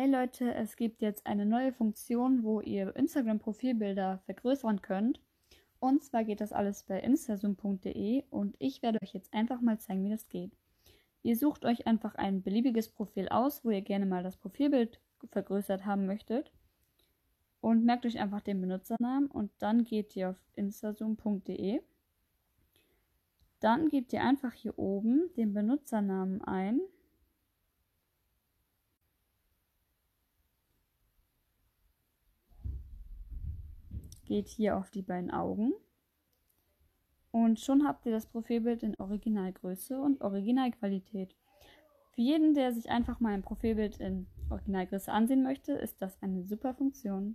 Hey Leute, es gibt jetzt eine neue Funktion, wo ihr Instagram-Profilbilder vergrößern könnt. Und zwar geht das alles bei instazoom.de und ich werde euch jetzt einfach mal zeigen, wie das geht. Ihr sucht euch einfach ein beliebiges Profil aus, wo ihr gerne mal das Profilbild vergrößert haben möchtet und merkt euch einfach den Benutzernamen und dann geht ihr auf instazoom.de. Dann gebt ihr einfach hier oben den Benutzernamen ein geht hier auf die beiden Augen und schon habt ihr das Profilbild in Originalgröße und Originalqualität. Für jeden, der sich einfach mal ein Profilbild in Originalgröße ansehen möchte, ist das eine super Funktion.